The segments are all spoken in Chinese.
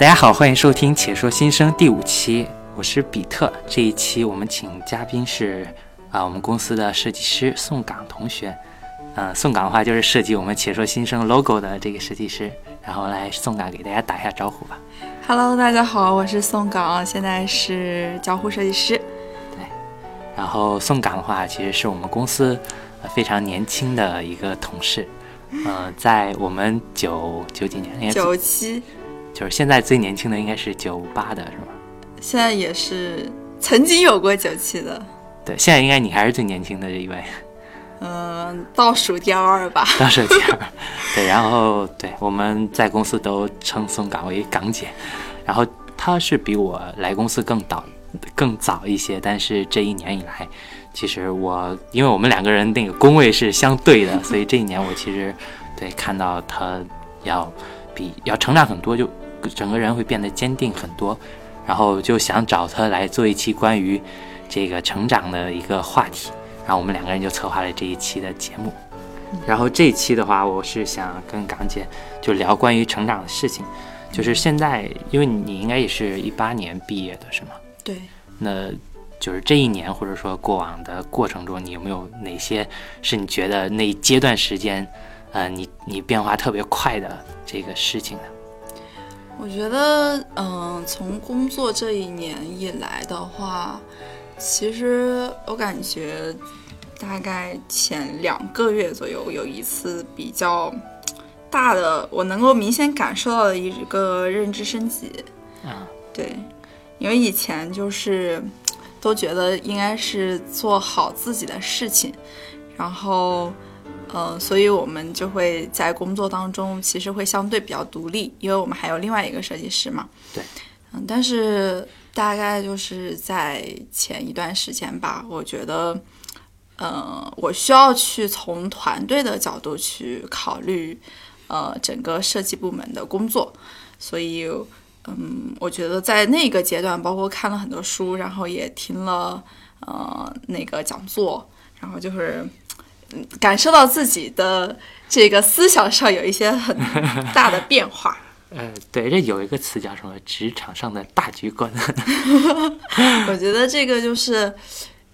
大家好，欢迎收听《且说新生》第五期，我是比特。这一期我们请嘉宾是啊，我们公司的设计师宋岗同学。嗯，宋岗的话就是设计我们《且说新生》logo 的这个设计师。然后来，宋岗给大家打一下招呼吧。Hello，大家好，我是宋岗，现在是交互设计师。对，然后宋岗的话，其实是我们公司非常年轻的一个同事。嗯，在我们九九几年，九七，就是现在最年轻的应该是九八的是吗？现在也是曾经有过九七的。对，现在应该你还是最年轻的这一位。嗯，倒数第二吧。倒数第二。对，然后对我们在公司都称宋岗为港姐，然后她是比我来公司更早更早一些，但是这一年以来。其实我，因为我们两个人那个工位是相对的，所以这一年我其实对看到她要比要成长很多，就整个人会变得坚定很多，然后就想找他来做一期关于这个成长的一个话题，然后我们两个人就策划了这一期的节目。然后这一期的话，我是想跟港姐就聊关于成长的事情，就是现在，因为你应该也是一八年毕业的是吗？对。那。就是这一年，或者说过往的过程中，你有没有哪些是你觉得那一阶段时间，呃，你你变化特别快的这个事情呢？我觉得，嗯，从工作这一年以来的话，其实我感觉大概前两个月左右有一次比较大的，我能够明显感受到的一个认知升级。啊，对，因为以前就是。都觉得应该是做好自己的事情，然后，呃，所以我们就会在工作当中其实会相对比较独立，因为我们还有另外一个设计师嘛。对，嗯，但是大概就是在前一段时间吧，我觉得，呃，我需要去从团队的角度去考虑，呃，整个设计部门的工作，所以。嗯，我觉得在那个阶段，包括看了很多书，然后也听了呃那个讲座，然后就是感受到自己的这个思想上有一些很大的变化。呃，对，这有一个词叫什么？职场上的大局观。我觉得这个就是。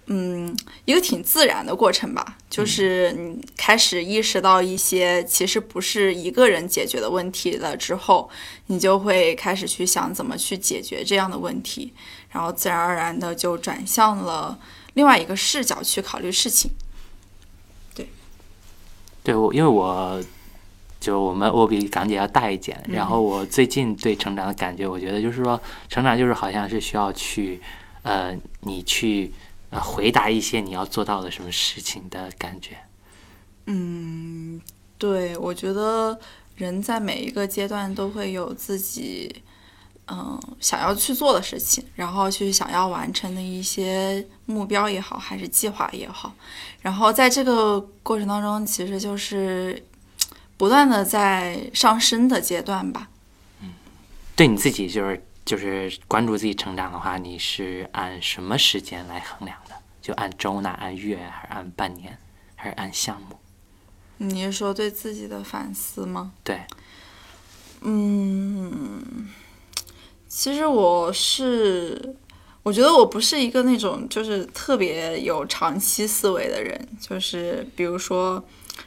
嗯，一个挺自然的过程吧，就是你开始意识到一些其实不是一个人解决的问题了之后，你就会开始去想怎么去解决这样的问题，然后自然而然的就转向了另外一个视角去考虑事情。对，我，因为我就我们我比港姐要大一点，然后我最近对成长的感觉，我觉得就是说，成长就是好像是需要去，呃，你去。呃，回答一些你要做到的什么事情的感觉。嗯，对，我觉得人在每一个阶段都会有自己嗯想要去做的事情，然后去想要完成的一些目标也好，还是计划也好，然后在这个过程当中，其实就是不断的在上升的阶段吧。嗯，对你自己就是。就是关注自己成长的话，你是按什么时间来衡量的？就按周呢？按月？还是按半年？还是按项目？你是说对自己的反思吗？对。嗯，其实我是，我觉得我不是一个那种就是特别有长期思维的人，就是比如说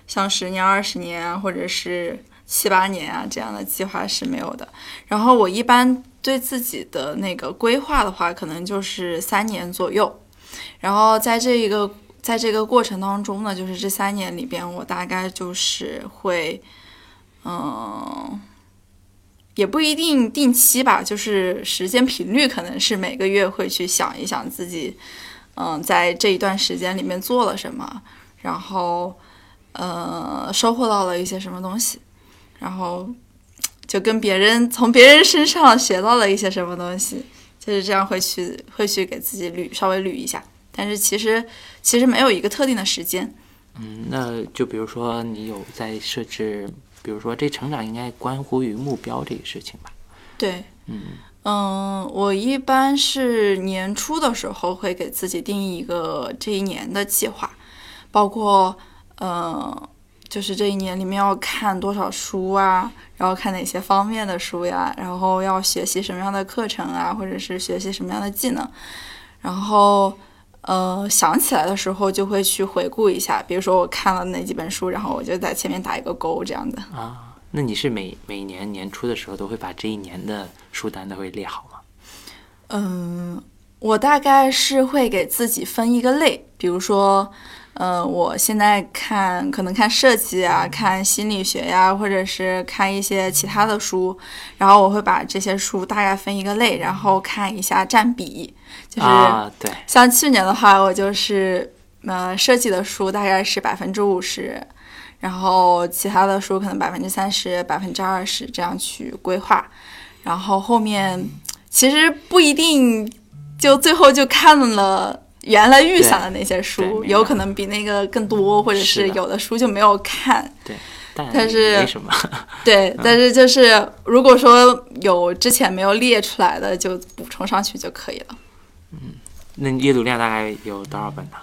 像十年、二十年啊，或者是七八年啊这样的计划是没有的。然后我一般。对自己的那个规划的话，可能就是三年左右。然后在这一个在这个过程当中呢，就是这三年里边，我大概就是会，嗯，也不一定定期吧，就是时间频率可能是每个月会去想一想自己，嗯，在这一段时间里面做了什么，然后，呃，收获到了一些什么东西，然后。就跟别人从别人身上学到了一些什么东西，就是这样会去会去给自己捋稍微捋一下，但是其实其实没有一个特定的时间。嗯，那就比如说你有在设置，比如说这成长应该关乎于目标这个事情吧？对，嗯嗯，我一般是年初的时候会给自己定一个这一年的计划，包括呃。就是这一年里面要看多少书啊，然后看哪些方面的书呀，然后要学习什么样的课程啊，或者是学习什么样的技能，然后呃想起来的时候就会去回顾一下，比如说我看了哪几本书，然后我就在前面打一个勾这样的。啊，那你是每每年年初的时候都会把这一年的书单都会列好吗？嗯，我大概是会给自己分一个类，比如说。嗯，我现在看可能看设计啊，看心理学呀，或者是看一些其他的书，然后我会把这些书大概分一个类，然后看一下占比。就是对，像去年的话，我就是呃设计的书大概是百分之五十，然后其他的书可能百分之三十、百分之二十这样去规划，然后后面其实不一定就最后就看了。原来预想的那些书，有可能比那个更多，或者是有的书就没有看。对，但是没什么。对，但是就是如果说有之前没有列出来的，就补充上去就可以了。嗯，那阅读量大概有多少本呢？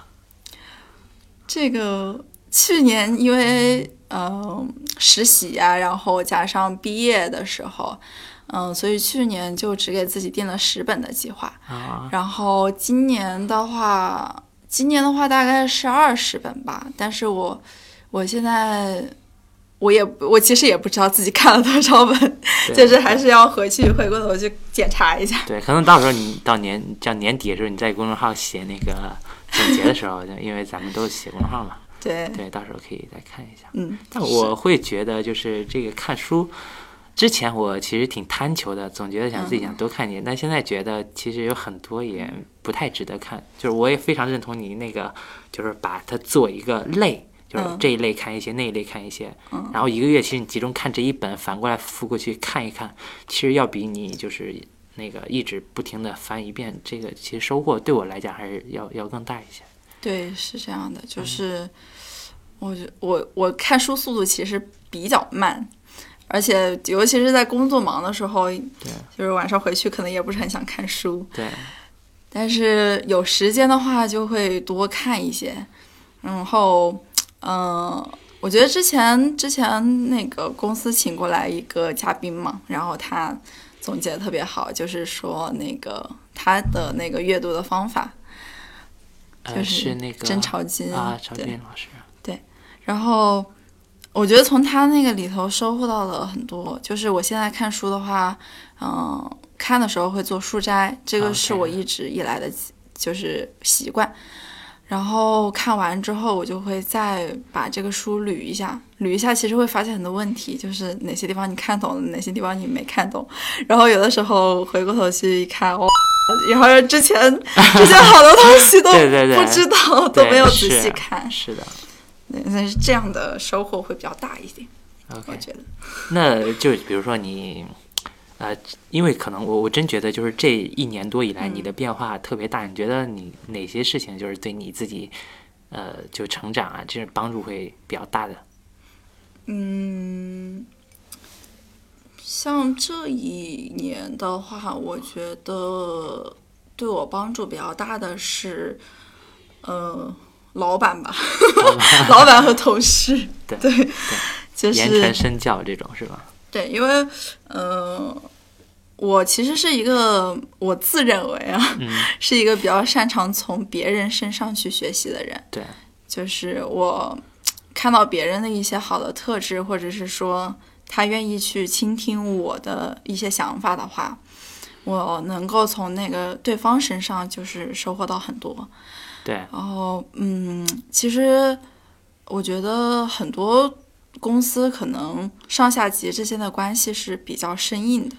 这个去年因为嗯实习呀，然后加上毕业的时候。嗯，所以去年就只给自己定了十本的计划，然后今年的话，今年的话大概是二十本吧。但是我，我现在我也我其实也不知道自己看了多少本，就是还是要回去回过头去检查一下。对，可能到时候你到年叫年底的时候，你在公众号写那个总结的时候，因为咱们都写公众号嘛，对对，到时候可以再看一下。嗯，但我会觉得就是这个看书。之前我其实挺贪求的，总觉得想自己想多看点，但现在觉得其实有很多也不太值得看。就是我也非常认同你那个，就是把它做一个类，就是这一类看一些，那一类看一些，然后一个月其实你集中看这一本，反过来复过去看一看，其实要比你就是那个一直不停的翻一遍，这个其实收获对我来讲还是要要更大一些。对，是这样的，就是我我我看书速度其实比较慢。而且，尤其是在工作忙的时候，对，就是晚上回去可能也不是很想看书，对。但是有时间的话，就会多看一些。然后，嗯，我觉得之前之前那个公司请过来一个嘉宾嘛，然后他总结的特别好，就是说那个他的那个阅读的方法，就是那个甄朝金啊，朝金老师，对，然后。我觉得从他那个里头收获到了很多。就是我现在看书的话，嗯，看的时候会做书摘，这个是我一直以来的就是习惯。然后看完之后，我就会再把这个书捋一下，捋一下，其实会发现很多问题，就是哪些地方你看懂了，哪些地方你没看懂。然后有的时候回过头去一看，哦，然后之前 之前好多东西都 不知道，都没有仔细看。是的。那是这样的收获会比较大一点我觉得。那就比如说你，呃，因为可能我我真觉得就是这一年多以来你的变化特别大，你觉得你哪些事情就是对你自己，呃，就成长啊，这是帮助会比较大的？嗯，像这一年的话，我觉得对我帮助比较大的是，呃。老板吧，老板和同事，对对，就是言传身教这种是吧？对，因为嗯，我其实是一个我自认为啊，是一个比较擅长从别人身上去学习的人。对，就是我看到别人的一些好的特质，或者是说他愿意去倾听我的一些想法的话，我能够从那个对方身上就是收获到很多。对，然后嗯，其实我觉得很多公司可能上下级之间的关系是比较生硬的，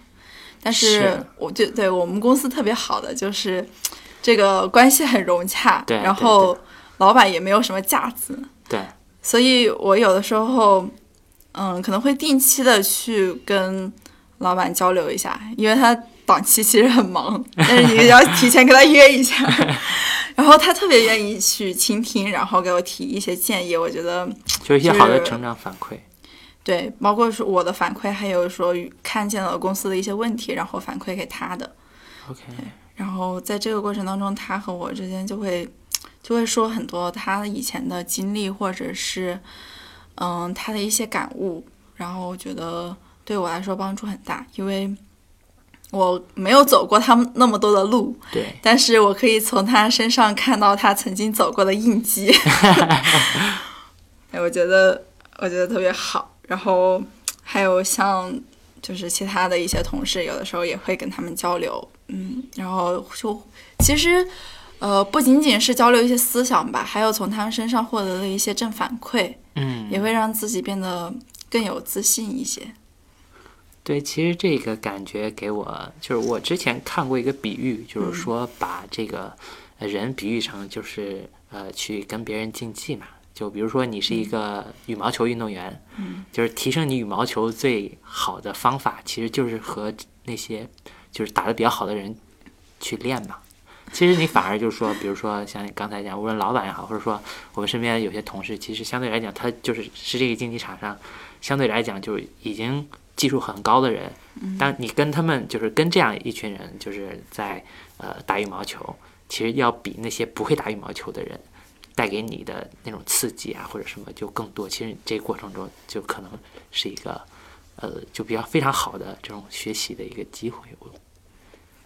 但是我就对我们公司特别好的就是这个关系很融洽，然后老板也没有什么架子，对，所以我有的时候嗯可能会定期的去跟老板交流一下，因为他档期其实很忙，但是你要提前跟他约一下。然后他特别愿意去倾听，然后给我提一些建议。我觉得 就一些好的成长反馈，对，包括说我的反馈，还有说看见了公司的一些问题，然后反馈给他的。OK。然后在这个过程当中，他和我之间就会就会说很多他以前的经历，或者是嗯他的一些感悟，然后我觉得对我来说帮助很大，因为我没有走过他们那么多的路，对，但是我可以从他身上看到他曾经走过的印记，哎，我觉得我觉得特别好。然后还有像就是其他的一些同事，有的时候也会跟他们交流，嗯，然后就其实呃不仅仅是交流一些思想吧，还有从他们身上获得的一些正反馈，嗯，也会让自己变得更有自信一些。对，其实这个感觉给我，就是我之前看过一个比喻，就是说把这个呃人比喻成就是呃去跟别人竞技嘛。就比如说你是一个羽毛球运动员，嗯，就是提升你羽毛球最好的方法，其实就是和那些就是打得比较好的人去练嘛。其实你反而就是说，比如说像你刚才讲，无论老板也好，或者说我们身边有些同事，其实相对来讲，他就是是这个竞技场上相对来讲就已经技术很高的人。当你跟他们就是跟这样一群人就是在呃打羽毛球，其实要比那些不会打羽毛球的人带给你的那种刺激啊或者什么就更多。其实这过程中就可能是一个呃就比较非常好的这种学习的一个机会。我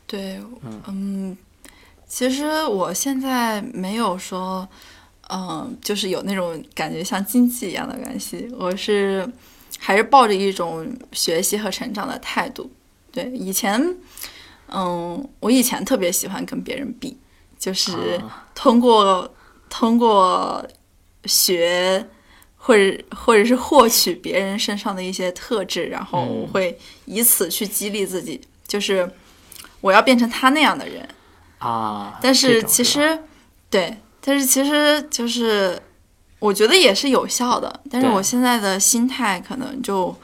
对，嗯，其实我现在没有说，嗯，就是有那种感觉像经济一样的关系，我是还是抱着一种学习和成长的态度。对，以前，嗯，我以前特别喜欢跟别人比，就是啊通过通过学。或者或者是获取别人身上的一些特质，然后我嗯会以此去激励自己，就是我要变成他那样的人。啊，但是其实，对，但是其实就是我觉得也是有效的。但是我现在的心态可能就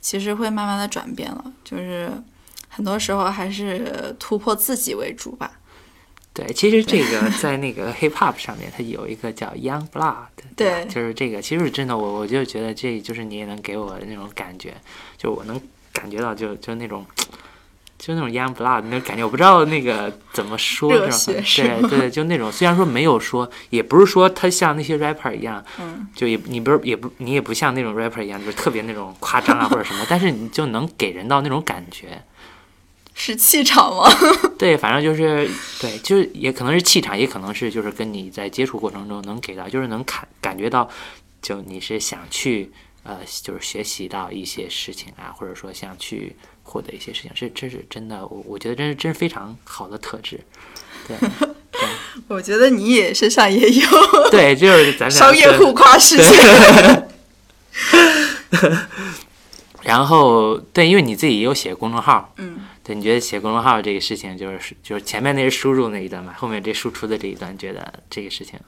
其实会慢慢的转变了，就是很多时候还是突破自己为主吧。对，其实这个 在那个 hip hop 上面，它有一个叫 Young Blood，吧对就是这个，其实是真的，我我就觉得这就是你也能给我的那种感觉，就我能感觉到就就那种。就那种 young blood 那种感觉，我不知道那个怎么说，对对，就那种虽然说没有说，也不是说他像那些 rapper 一样，嗯，就也你不是也不你也不像那种 rapper 一样，就是特别那种夸张啊 或者什么，但是你就能给人到那种感觉，是气场吗？对，反正就是对，就是也可能是气场，也可能是就是跟你在接触过程中能给到，就是能感感觉到，就你是想去呃，就是学习到一些事情啊，或者说想去获得一些事情，这这是真的，我我觉得真是真是非常好的特质。对 我觉得你也身上也有对，就是咱俩 商业互夸事情。然后对，因为你自己也有写公众号，嗯，对，你觉得写公众号这个事情，就是就是前面那是输入那一段嘛，后面这输出的这一段，觉得这个事情，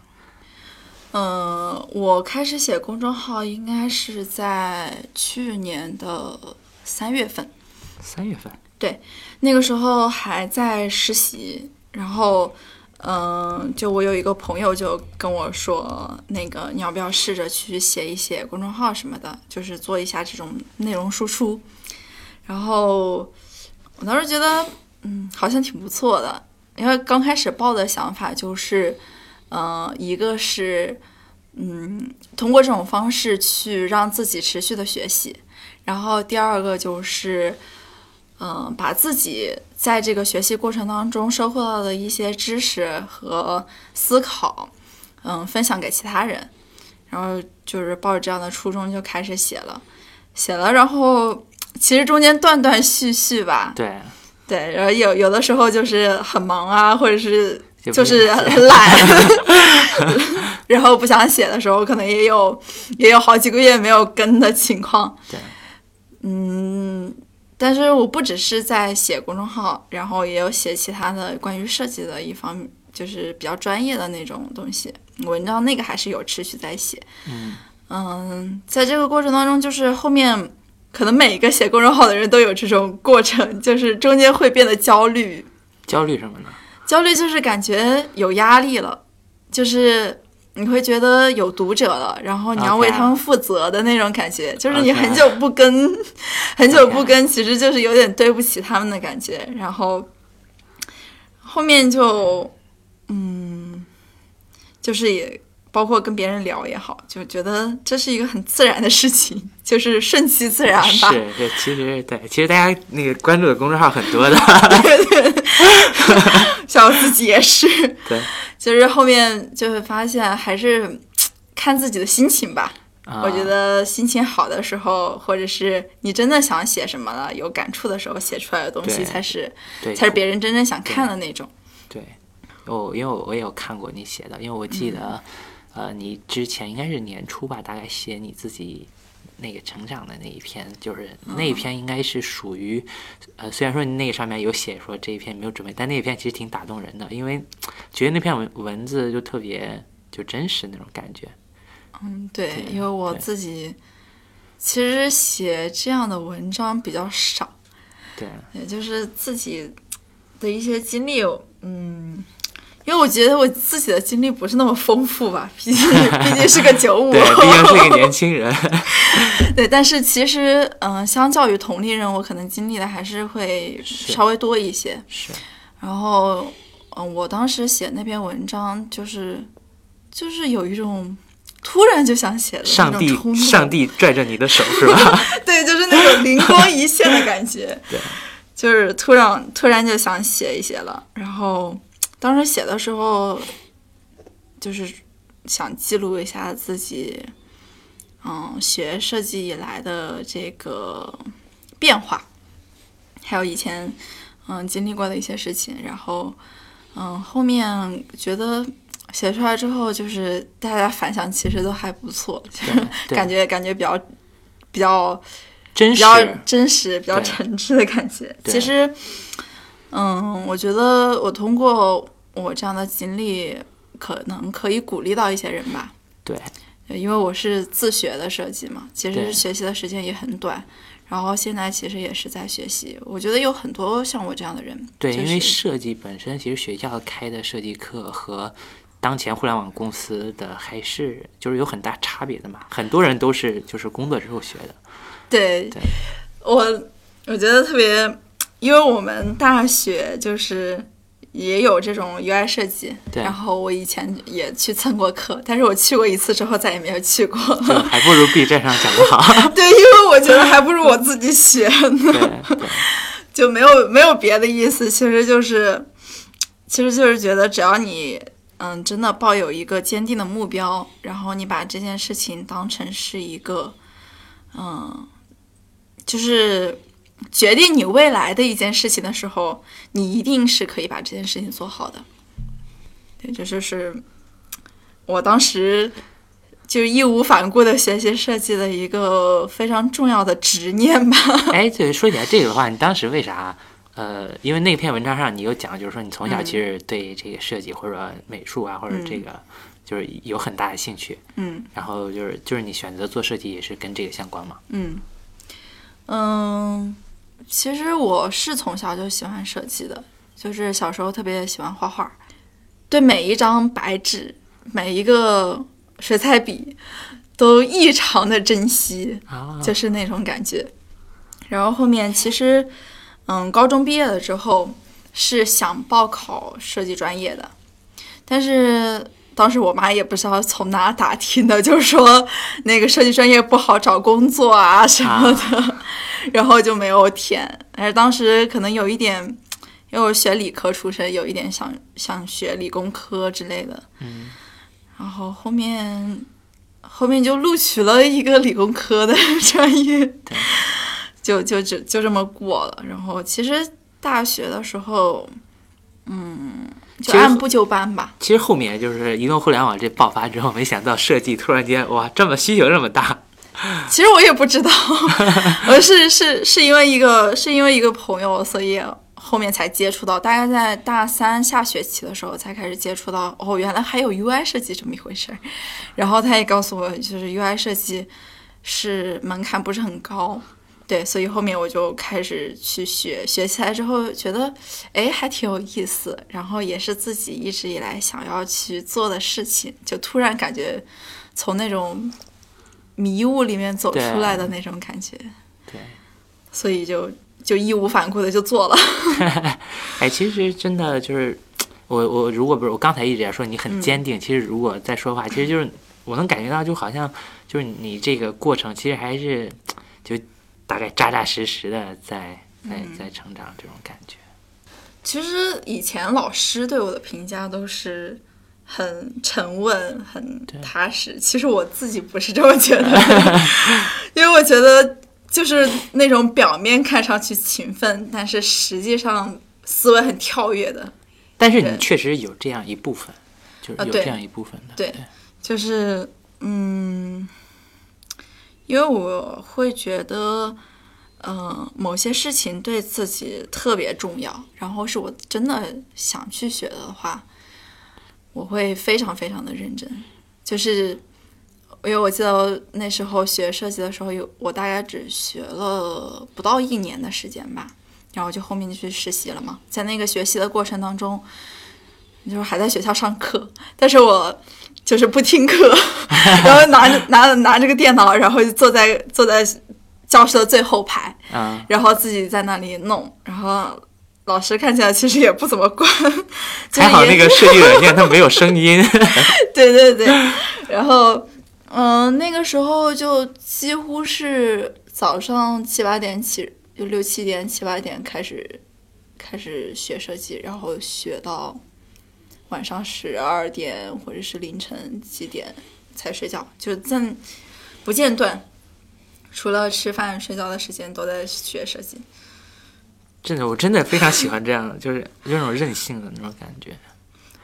嗯，我开始写公众号应该是在去年的三月份。三月份，对那个时候还在实习，然后，嗯，就我有一个朋友就跟我说，那个你要不要试着去写一写公众号什么的，就是做一下这种内容输出。然后我当时觉得，嗯，好像挺不错的，因为刚开始报的想法就是，嗯，一个是，嗯，通过这种方式去让自己持续的学习，然后第二个就是。嗯，把自己在这个学习过程当中收获到的一些知识和思考，嗯，分享给其他人，然后就是抱着这样的初衷就开始写了，写了，然后其实中间断断续续吧，对，对，然后有有的时候就是很忙啊，或者是就是很懒，然后不想写的时候，可能也有也有好几个月没有更的情况。对，嗯，但是我不只是在写公众号，然后也有写其他的关于设计的一方面，就是比较专业的那种东西。文章那个还是有持续在写。嗯嗯，在这个过程当中，就是后面可能每一个写公众号的人都有这种过程，就是中间会变得焦虑，焦虑什么呢？焦虑就是感觉有压力了，就是你会觉得有读者了，然后你要为他们负责的那种感觉就是你很久不更 很久不更，其实就是有点对不起他们的感觉。然后后面就，嗯，就是也包括跟别人聊也好，就觉得这是一个很自然的事情，就是顺其自然吧。是，对，其实对，其实大家那个关注的公众号很多的，像我自己也是。对，就是后面就会发现，还是看自己的心情吧。啊我觉得心情好的时候，或者是你真的想写什么了，有感触的时候，写出来的东西才是对才是别人真正想看的那种。对，我因为我我也有看过你写的，因为我记得，嗯呃，你之前应该是年初吧，大概写你自己那个成长的那一篇，就是嗯那一篇应该是属于，呃，虽然说你那个上面有写说这一篇没有准备，但那一篇其实挺打动人的，因为觉得那篇文文字就特别就真实那种感觉。嗯，对，对因为我自己其实写这样的文章比较少，对，也就是自己的一些经历，嗯。因为我觉得我自己的经历不是那么丰富吧，毕竟毕竟是个九五对，毕竟是个年轻人。对，但是其实，嗯、相较于同龄人，我可能经历的还是会稍微多一些。是，然后，嗯、我当时写那篇文章，就是就是有一种突然就想写的上帝上帝拽着你的手是吧？对，就是那种灵光一现的感觉。对，就是突然突然就想写一写了。然后当时写的时候，就是想记录一下自己，嗯，学设计以来的这个变化，还有以前嗯经历过的一些事情。然后嗯，后面觉得。写出来之后，就是大家反响其实都还不错，就是感觉感觉比较比较真实，比较真实、比较诚挚的感觉。其实，嗯，我觉得我通过我这样的经历，可能可以鼓励到一些人吧。对，因为我是自学的设计嘛，其实学习的时间也很短，然后现在其实也是在学习。我觉得有很多像我这样的人，对，因为设计本身，其实学校开的设计课和当前互联网公司的还是就是有很大差别的嘛。很多人都是就是工作之后学的。对对我，我觉得特别，因为我们大学就是也有这种 UI 设计，然后我以前也去蹭过课，但是我去过一次之后再也没有去过。还不如 B 站上讲的好。对，因为我觉得还不如我自己学呢，就没有没有别的意思，其实就是，其实就是觉得只要你。嗯，真的抱有一个坚定的目标，然后你把这件事情当成是一个，嗯，就是决定你未来的一件事情的时候，你一定是可以把这件事情做好的。对，这就是我当时就义无反顾的学习设计的一个非常重要的执念吧。哎，对，说起来这个的话，你当时为啥？呃，因为那篇文章上你有讲，就是说你从小其实对这个设计或者美术啊，或者这个就是有很大的兴趣，嗯然后就是就是你选择做设计也是跟这个相关嘛？嗯嗯，其实我是从小就喜欢设计的，就是小时候特别喜欢画画，对每一张白纸、每一个水彩笔都异常的珍惜。啊，就是那种感觉。然后后面其实，嗯，高中毕业了之后是想报考设计专业的，但是当时我妈也不知道从哪打听的，就说那个设计专业不好找工作啊什么的，然后就没有填。但是当时可能有一点，因为我学理科出身，有一点想想学理工科之类的。嗯，然后后面后面就录取了一个理工科的 专业，就就就就这么过了。然后其实大学的时候，嗯，就按部就班吧。其实后面就是移动互联网这爆发之后，没想到设计突然间哇这么需求这么大，其实我也不知道，我是是是因为一个是因为一个朋友，所以后面才接触到。大概在大三下学期的时候才开始接触到，哦，原来还有 UI 设计这么一回事儿。然后他也告诉我，就是 UI 设计是门槛不是很高。对，所以后面我就开始去学，学起来之后觉得，哎，还挺有意思，然后也是自己一直以来想要去做的事情，就突然感觉从那种迷雾里面走出来的那种感觉，对，所以就就义无反顾的就做了。哎，其实真的就是，我我如果不是我刚才一直在说你很坚定，其实如果在说话，其实就是我能感觉到，就好像就是你这个过程其实还是就大概扎扎实实的在在在成长这种感觉。其实以前老师对我的评价都是很沉稳、很踏实。其实我自己不是这么觉得，因为我觉得就是那种表面看上去勤奋，但是实际上思维很跳跃的。但是你确实有这样一部分，就是有这样一部分的。对，就是嗯，因为我会觉得。嗯，某些事情对自己特别重要，然后是我真的想去学的话，我会非常非常的认真。就是因为我记得那时候学设计的时候，有我大概只学了不到一年的时间吧，然后就后面就去实习了嘛。在那个学习的过程当中，就是还在学校上课，但是我就是不听课，然后拿着拿拿着个电脑，然后就坐在坐在。教室的最后排，嗯，然后自己在那里弄，然后老师看起来其实也不怎么管，还好那个设计软件它没有声音，对对对，然后嗯，那个时候就几乎是早上七八点起，就六七点七八点开始开始学设计，然后学到晚上十二点或者是凌晨几点才睡觉，就暂不间断。除了吃饭睡觉的时间都在学设计，真的，我真的非常喜欢这样的，就是那种任性的那种感觉。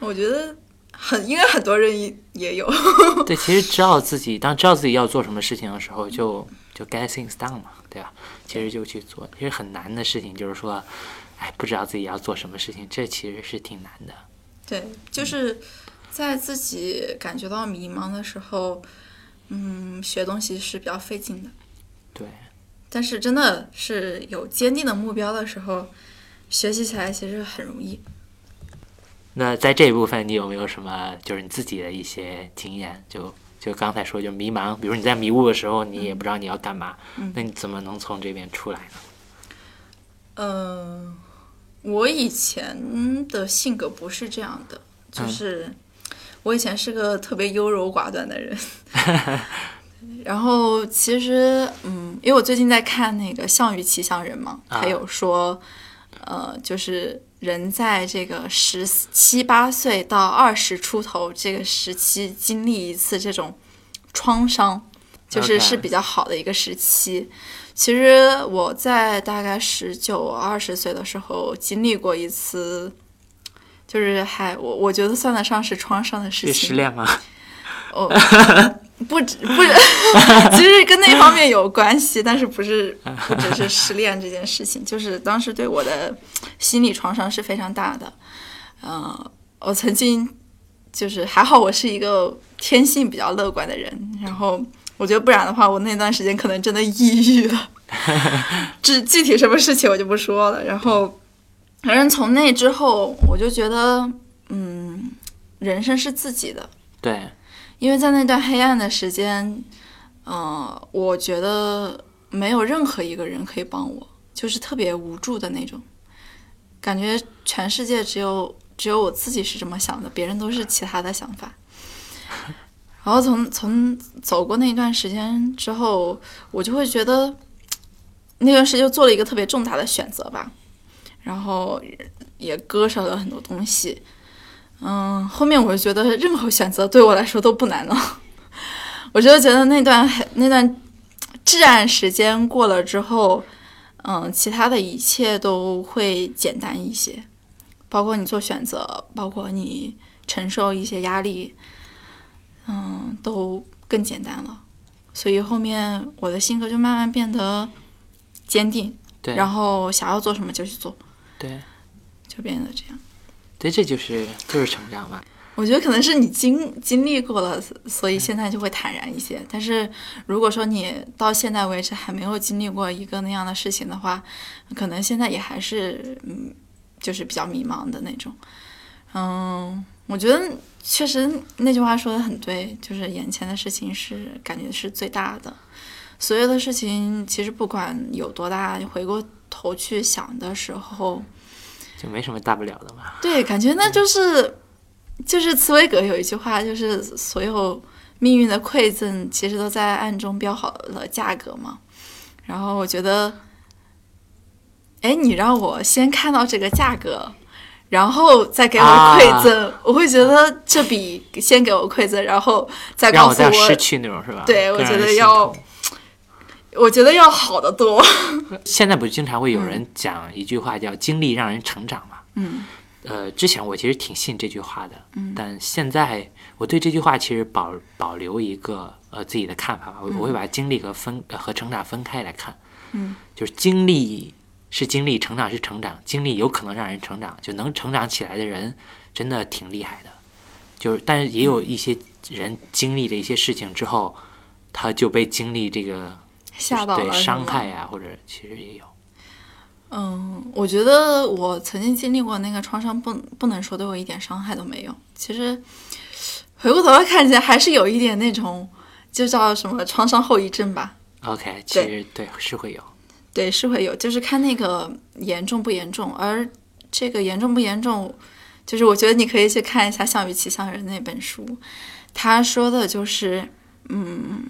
我觉得很，应该很多人也也有。对，其实知道自己当知道自己要做什么事情的时候，就就 get things done 嘛，对吧？其实就去做。其实很难的事情就是说，哎，不知道自己要做什么事情，这其实是挺难的。对，就是在自己感觉到迷茫的时候，嗯，学东西是比较费劲的。对，但是真的是有坚定的目标的时候，学习起来其实很容易。那在这一部分，你有没有什么就是你自己的一些经验？就就刚才说，就迷茫，比如你在迷雾的时候，你也不知道你要干嘛，那你怎么能从这边出来呢？嗯，我以前的性格不是这样的，就是我以前是个特别优柔寡断的人。然后其实，嗯，因为我最近在看那个《项羽骑象人》嘛，他有说，呃，就是人在这个十七八岁到二十出头这个时期经历一次这种创伤，就是是比较好的一个时期。其实我在大概十九二十岁的时候经历过一次，就是还我我觉得算得上是创伤的事情。失恋吗？哦。不止不是，其实跟那方面有关系，但是不是不只是失恋这件事情，就是当时对我的心理创伤是非常大的。嗯，我曾经就是还好，我是一个天性比较乐观的人，然后我觉得不然的话，我那段时间可能真的抑郁了。具具体什么事情我就不说了。然后，反正从那之后，我就觉得，嗯，人生是自己的。对。因为在那段黑暗的时间，嗯，我觉得没有任何一个人可以帮我，就是特别无助的那种，感觉全世界只有只有我自己是这么想的，别人都是其他的想法。然后从从走过那段时间之后，我就会觉得那段时间做了一个特别重大的选择吧，然后也割舍了很多东西。嗯，后面我就觉得任何选择对我来说都不难了。我就觉得那段那段至暗时间过了之后，嗯，其他的一切都会简单一些，包括你做选择，包括你承受一些压力，嗯，都更简单了。所以后面我的性格就慢慢变得坚定，对，然后想要做什么就去做，对，就变得这样。对，这就是就是成长吧。我觉得可能是你经经历过了，所以现在就会坦然一些。但是如果说你到现在为止还没有经历过一个那样的事情的话，可能现在也还是嗯，就是比较迷茫的那种。嗯，我觉得确实那句话说的很对，就是眼前的事情是感觉是最大的。所有的事情其实不管有多大，你回过头去想的时候。就没什么大不了的嘛。对，感觉那就是就是茨威格有一句话，就是所有命运的馈赠其实都在暗中标好了价格嘛。然后我觉得，哎，你让我先看到这个价格，然后再给我馈赠，我会觉得这比先给我馈赠，然后再告诉我失去那种是吧？对，我觉得要，我觉得要好得多。现在不是经常会有人讲一句话叫“经历让人成长”嘛？嗯。呃，之前我其实挺信这句话的，嗯，但现在我对这句话其实保保留一个呃自己的看法吧，我我会把经历和分和成长分开来看，嗯，就是经历是经历，成长是成长，经历有可能让人成长，就能成长起来的人真的挺厉害的，就是但是也有一些人经历了一些事情之后，他就被经历这个吓到了，对伤害呀，或者其实也有。嗯，我觉得我曾经经历过那个创伤，不不能说对我一点伤害都没有。其实回过头来看起来，还是有一点那种，就叫什么创伤后遗症吧。OK，其实对是会有，对是会有，就是看那个严重不严重。而这个严重不严重，就是我觉得你可以去看一下《项羽骑象人》那本书，他说的就是，嗯，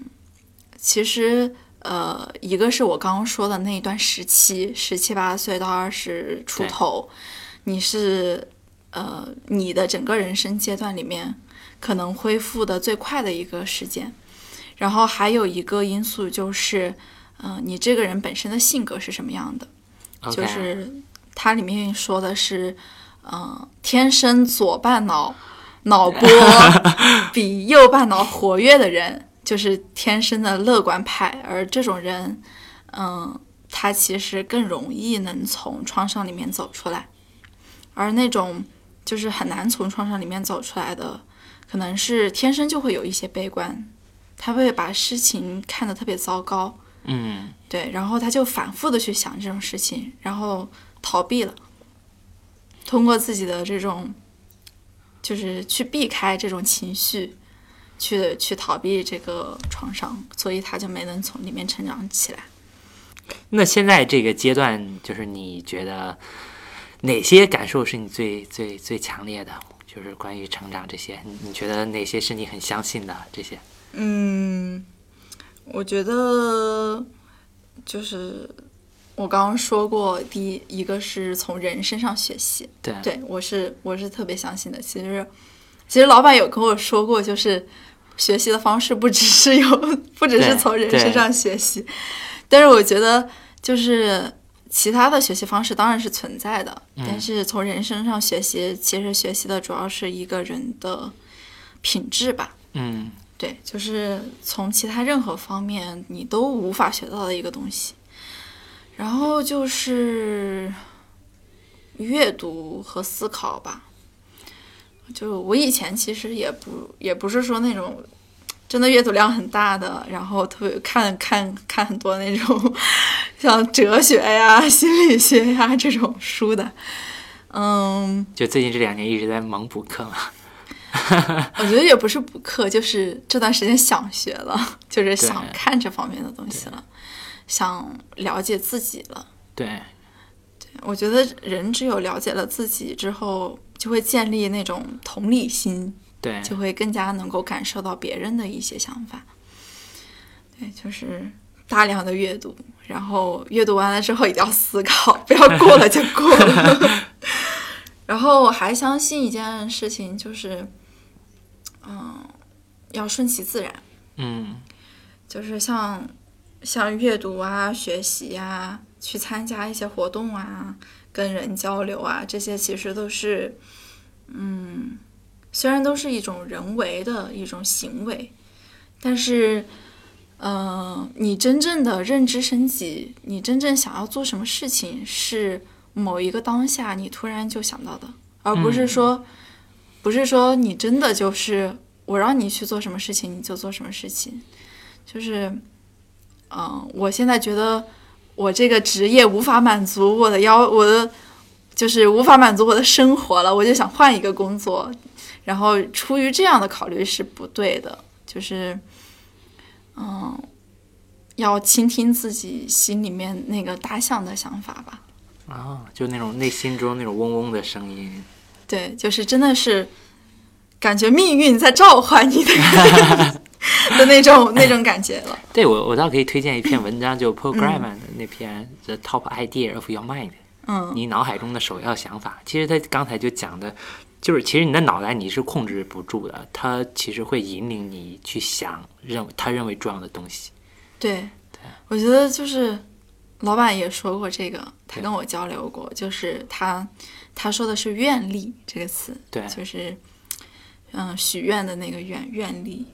其实。呃，一个是我刚刚说的那一段时期，十七八岁到二十出头，你是呃你的整个人生阶段里面可能恢复的最快的一个时间。然后还有一个因素就是，呃，你这个人本身的性格是什么样的？就是它里面说的是，嗯，天生左半脑脑波 比右半脑活跃的人。就是天生的乐观派，而这种人，嗯，他其实更容易能从创伤里面走出来，而那种就是很难从创伤里面走出来的，可能是天生就会有一些悲观，他会把事情看得特别糟糕，嗯，对，然后他就反复的去想这种事情，然后逃避了，通过自己的这种，就是去避开这种情绪。去去逃避这个创伤，所以他就没能从里面成长起来。那现在这个阶段，就是你觉得哪些感受是你最最最强烈的？就是关于成长这些，你觉得哪些是你很相信的？这些？嗯，我觉得就是我刚刚说过，第一一个是从人身上学习，对，对我是我是特别相信的。其实其实老板有跟我说过，就是。学习的方式不只是有，不只是从人身上学习，但是我觉得就是其他的学习方式当然是存在的，但是从人身上学习，其实学习的主要是一个人的品质吧。嗯，对，就是从其他任何方面你都无法学到的一个东西。然后就是阅读和思考吧。就我以前其实也不也不是说那种真的阅读量很大的，然后特别看看看很多那种像哲学呀、心理学呀这种书的，嗯，就最近这两年一直在猛补课嘛。我觉得也不是补课，就是这段时间想学了，就是想看这方面的东西了，想了解自己了。对，对，我觉得人只有了解了自己之后。就会建立那种同理心，对，就会更加能够感受到别人的一些想法。对，就是大量的阅读，然后阅读完了之后一定要思考，不要过了就过了。然后我还相信一件事情，就是，嗯，要顺其自然。嗯，就是像像阅读啊、学习呀、去参加一些活动啊。跟人交流啊，这些其实都是，嗯，虽然都是一种人为的一种行为，但是，呃，你真正的认知升级，你真正想要做什么事情，是某一个当下你突然就想到的，而不是说，不是说你真的就是我让你去做什么事情你就做什么事情，就是，嗯，我现在觉得。我这个职业无法满足我的要，我的就是无法满足我的生活了，我就想换一个工作。然后出于这样的考虑是不对的，就是，嗯，要倾听自己心里面那个大象的想法吧。啊，就那种内心中那种嗡嗡的声音。对，就是真的是感觉命运在召唤你的 的那种那种感觉了。对我，我倒可以推荐一篇文章，就 Paul Graham 的那篇《The Top Idea of Your Mind》。嗯，你脑海中的首要想法，其实他刚才就讲的，就是其实你的脑袋你是控制不住的，他其实会引领你去想认他认为重要的东西。对，我觉得就是老板也说过这个，他跟我交流过，就是他他说的是愿力这个词，对就是嗯许愿的那个愿愿力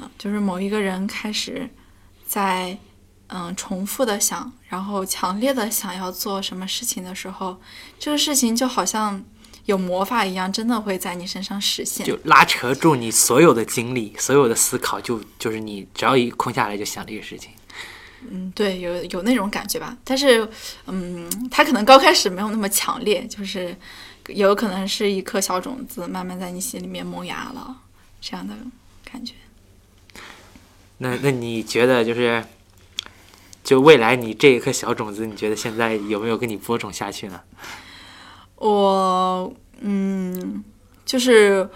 啊，就是某一个人开始在嗯重复的想，然后强烈的想要做什么事情的时候，这个事情就好像有魔法一样，真的会在你身上实现。就拉扯住你所有的精力，所有的思考，就就是你只要一空下来就想这个事情。嗯，对，有有那种感觉吧，但是，嗯，它可能刚开始没有那么强烈，就是有可能是一颗小种子，慢慢在你心里面萌芽了，这样的感觉。那那你觉得就是，就未来你这一颗小种子，你觉得现在有没有跟你播种下去呢？我，嗯，就是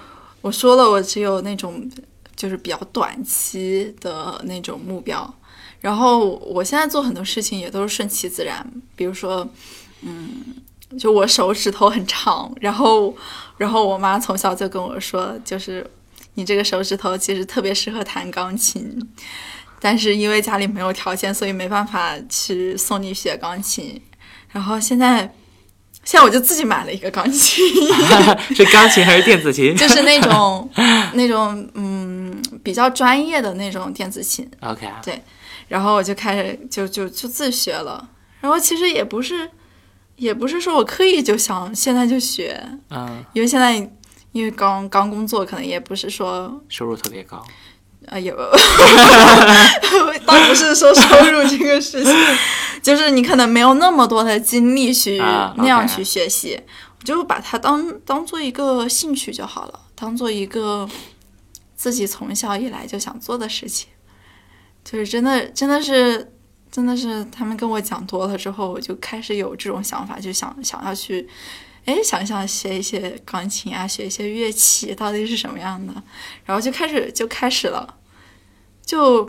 我说了，我只有那种就是比较短期的那种目标，然后我现在做很多事情也都是顺其自然，比如说，嗯，就我手指头很长，然后，然后我妈从小就跟我说，就是你这个手指头其实特别适合弹钢琴，但是因为家里没有条件，所以没办法去送你学钢琴，然后现在。现在我就自己买了一个钢琴，是钢琴还是电子琴就是那种 那种嗯比较专业的那种电子琴，？OK 啊，然后我就开始就就就自学了。然后其实也不是也不是说我刻意就想现在就学，嗯，因为现在因为刚刚工作，可能也不是说收入特别高。啊，有，倒不是说收入这个事情，就是你可能没有那么多的精力去啊那样去学习，我就把它当当做一个兴趣就好了，当做一个自己从小以来就想做的事情，就是真的真的是真的是他们跟我讲多了之后，我就开始有这种想法，就想想要去。哎，想想学一些钢琴啊，学一些乐器到底是什么样的，然后就开始就开始了，就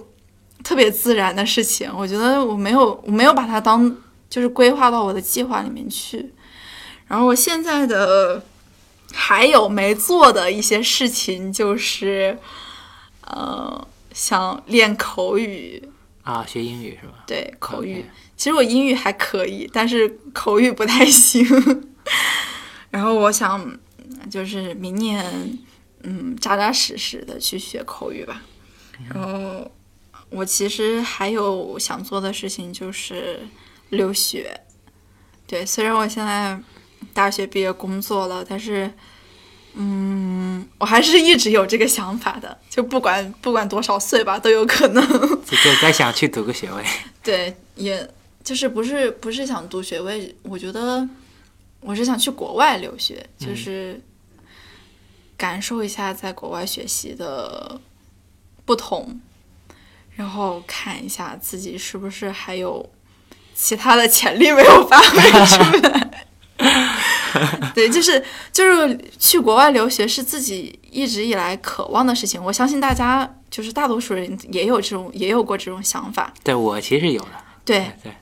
特别自然的事情。我觉得我没有我没有把它当就是规划到我的计划里面去。然后我现在的还有没做的一些事情就是，呃，想练口语，啊，学英语是吧？对口语。其实我英语还可以，但是口语不太行。然后我想，就是明年，嗯，扎扎实实的去学口语吧。然后我其实还有想做的事情就是留学。对，虽然我现在大学毕业工作了，但是，嗯，我还是一直有这个想法的。就不管不管多少岁吧，都有可能。就就再想去读个学位。对，也就是不是不是想读学位，我觉得我是想去国外留学，就是感受一下在国外学习的不同，然后看一下自己是不是还有其他的潜力没有发挥出来。对，就是就是去国外留学是自己一直以来渴望的事情。我相信大家就是大多数人也有这种也有过这种想法。对我其实有的。对，对，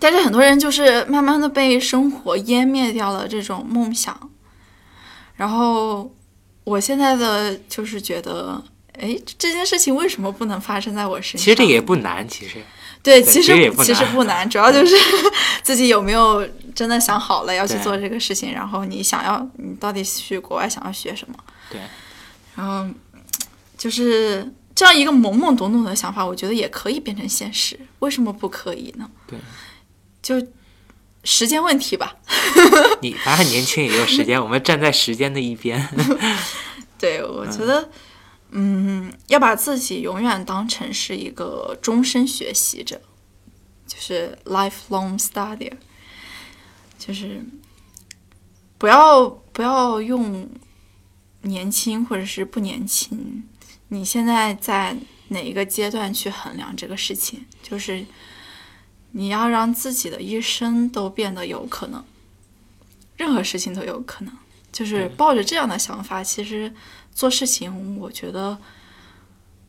但是很多人就是慢慢的被生活湮灭掉了这种梦想。然后我现在的就是觉得，哎，这件事情为什么不能发生在我身上？其实这个也不难，其实对，对其其实也不其实不难，主要就是 自己有没有真的想好了要去做这个事情，然后你想要，你到底去国外想要学什么？对，然后就是这样一个懵懵懂懂的想法，我觉得也可以变成现实，为什么不可以呢？对，就时间问题吧。你反正年轻也有时间，我们站在时间的一边。对，我觉得，嗯，要把自己永远当成是一个终身学习者，就是 lifelong studier，就是不要不要用年轻或者是不年轻，你现在在哪一个阶段去衡量这个事情，就是你要让自己的一生都变得有可能，任何事情都有可能。就是抱着这样的想法，其实做事情，我觉得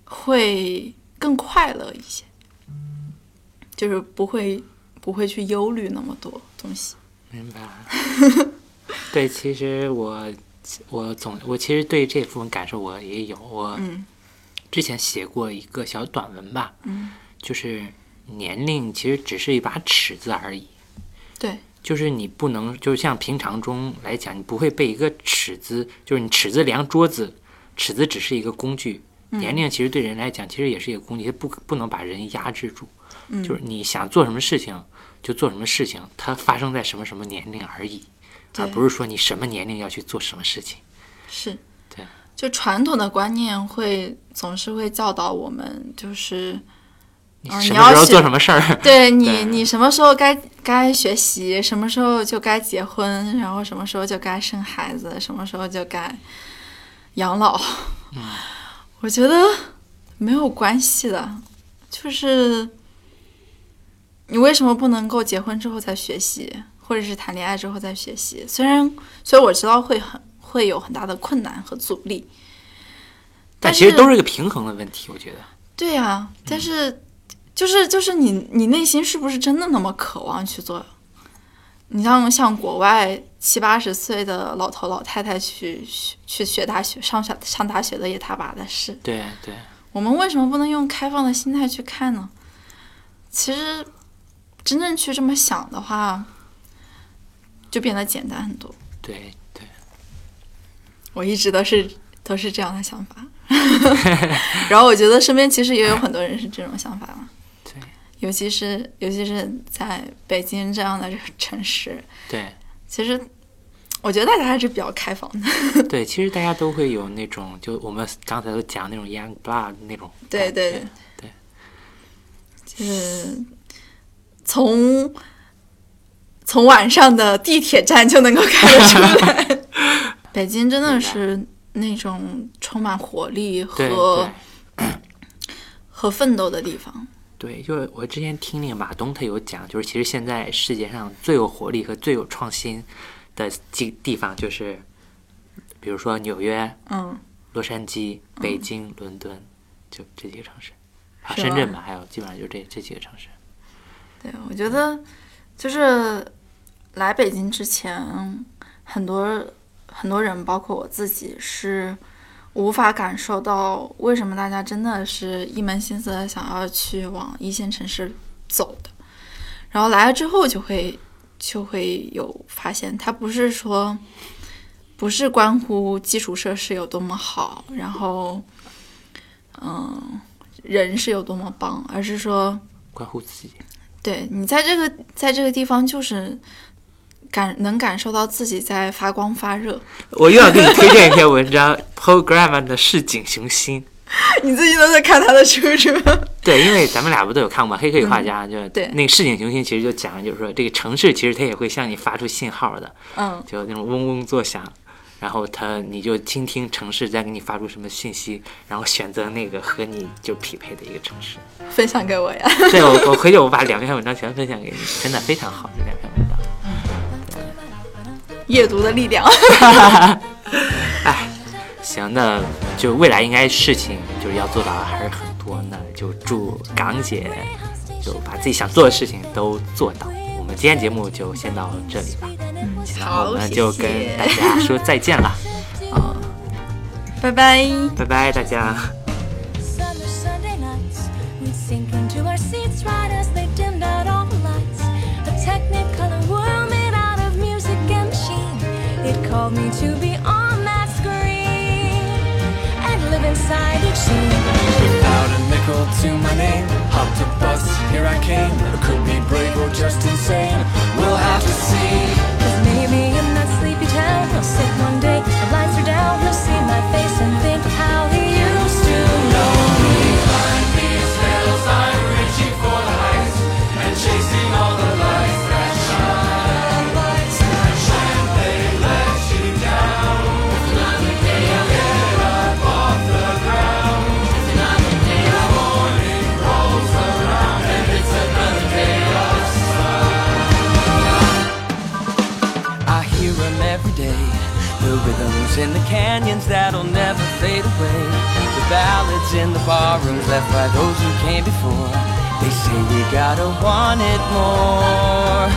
会更快乐一些，就是不会不会去忧虑那么多东西。明白。对，其实我我总我其实对这部分感受我也有，我嗯之前写过一个小短文吧，嗯，就是年龄其实只是一把尺子而已。对，就是你不能，就是像平常中来讲，你不会被一个尺子，就是你尺子量桌子，尺子只是一个工具。年龄其实对人来讲，其实也是一个工具，它不不能把人压制住。嗯就是你想做什么事情就做什么事情，它发生在什么什么年龄而已，而不是说你什么年龄要去做什么事情。是，对，就传统的观念会总是会教导我们，就是你嗯什么时候你要是做什么事儿？对 你，你什么时候该该学习，什么时候就该结婚，然后什么时候就该生孩子，什么时候就该养老。我觉得没有关系的，就是你为什么不能够结婚之后再学习，或者是谈恋爱之后再学习？虽然虽然我知道会很会有很大的困难和阻力，但其实都是一个平衡的问题，我觉得。对呀、但是就是就是你你内心是不是真的那么渴望去做？你像像国外七八十岁的老头老太太去去去学大学上上上大学的也大把的事，对对我们为什么不能用开放的心态去看呢？其实真正去这么想的话，就变得简单很多。对对，我一直都是都是这样的想法，然后我觉得身边其实也有很多人是这种想法嘛。对尤其是尤其是在北京这样的城市，对其实我觉得大家还是比较开放的。对，其实大家都会有那种，就我们刚才都讲那种 young blood 那种。对对对对就是从从晚上的地铁站就能够看得出来，北京真的是那种充满活力和 和奋斗的地方。对，就是我之前听那个马东他有讲，就是其实现在世界上最有活力和最有创新的地地方，就是比如说纽约、嗯，洛杉矶、北京、伦敦，就这几个城市，还有是吗深圳吧，还有基本上就这这几个城市。对，我觉得就是来北京之前，很多很多人，包括我自己，是无法感受到为什么大家真的是一门心思的想要去往一线城市走的。然后来了之后，就会就会有发现，它不是说不是关乎基础设施有多么好，然后嗯人是有多么棒，而是说。关乎自己，对你在这个在这个地方，就是感能感受到自己在发光发热。我又要给你推荐一篇文章，Paul Graham 的《市井雄心》。你最近都在看他的书是吗？对，因为咱们俩不都有看过吗？黑客与画家，就对那个市井雄心，其实就讲，就是说这个城市其实它也会向你发出信号的，嗯，就那种嗡嗡作响，然后它你就倾听城市在给你发出什么信息，然后选择那个和你就匹配的一个城市。分享给我呀。对我，我 回去我把两篇文章全分享给你，真的非常好，这两篇文章。阅读的力量。哎，行，那就未来应该事情就是要做到的还是很多，那就祝港姐就把自己想做的事情都做到。我们今天节目就先到这里吧，然后好，我们就跟大家说再见了，拜拜。拜拜，大家。Called me to be on that screen and live inside each scene. Without a nickel to my name, hopped a bus, here I came. I could be brave or just insane. We'll have to see. Cause maybe in that sleepy town, he'll sit one day, the lights are down, he'll see my face and in the canyons that'll never fade away. The ballads in the barrooms left by those who came before. They say we gotta want it more.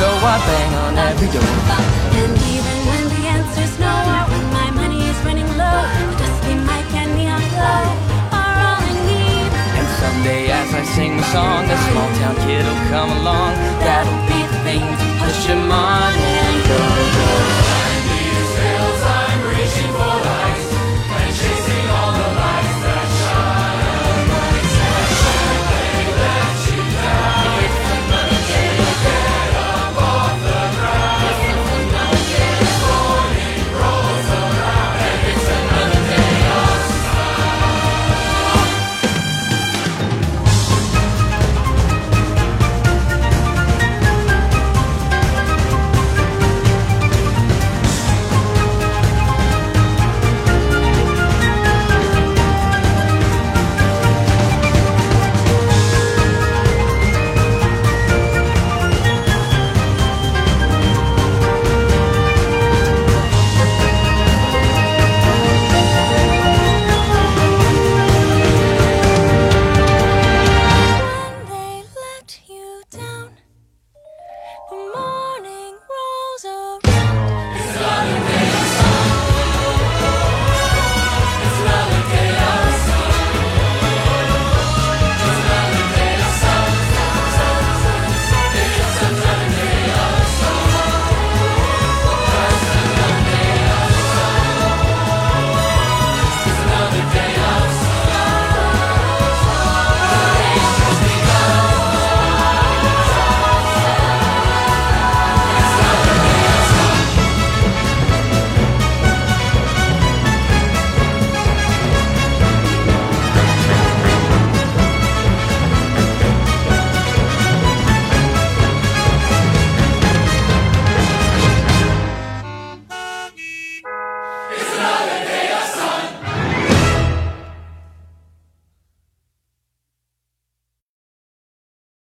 So I bang on every door. And even when the answer's no, or when my money is running low, dusty mic and neon glow are all I need. And someday as I sing the song, a small town kid'll come along. That'll be the thing to push him on